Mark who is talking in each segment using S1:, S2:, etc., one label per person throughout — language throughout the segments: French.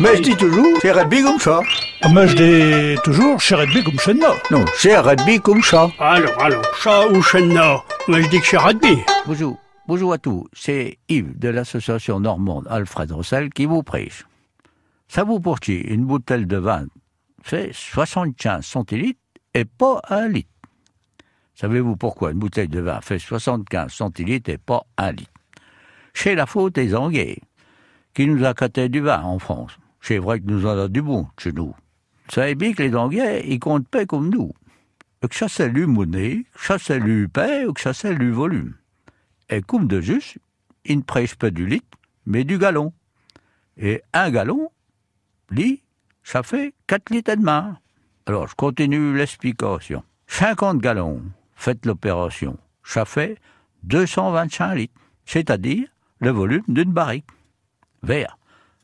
S1: Mais je dis toujours, c'est rugby comme ça.
S2: Mais je dis toujours, chez rugby comme chez nous.
S1: Non, c'est rugby comme ça.
S3: Alors, alors, chat ou chenna Moi, je dis que c'est rugby.
S1: Bonjour. Bonjour à tous. C'est Yves de l'association normande Alfred Rossel qui vous prêche. Ça vous poursuit une bouteille de vin fait 75 centilitres et pas un litre. Savez-vous pourquoi une bouteille de vin fait 75 centilitres et pas un litre? C'est la faute des Anglais qui nous a caté du vin en France. C'est vrai que nous en avons du bon chez nous. Vous savez bien que les Anglais, ils comptent pas comme nous. Que ça c'est lu monnaie, que ça c'est lu paix que ça c'est lu volume. Et comme de juste, ils ne prêchent pas du litre, mais du gallon. Et un gallon, lit, ça fait 4 litres et demi. Alors, je continue l'explication. 50 gallons, faites l'opération, ça fait 225 litres, c'est-à-dire le volume d'une barrique. Vert.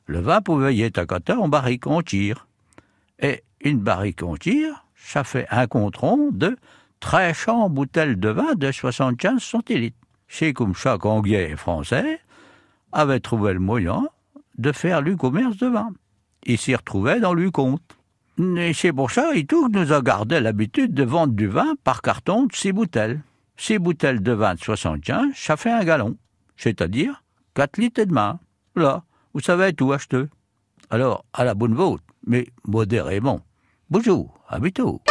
S1: Le vin pouvait y être à en barrique en tire. Et une barrique en tire, ça fait un contron de 13 bouteilles de vin de 75 centilitres. C'est comme chaque Anglais français avait trouvé le moyen de faire le commerce de vin. Il s'y retrouvait dans le compte. Et c'est pour ça nous a gardé l'habitude de vendre du vin par carton de six bouteilles. Six bouteilles de vin de 75, ça fait un gallon. C'est-à-dire 4 litres et demi. Là, vous savez tout acheter. Alors, à la bonne vôtre, mais modérément. Bonjour, à bientôt.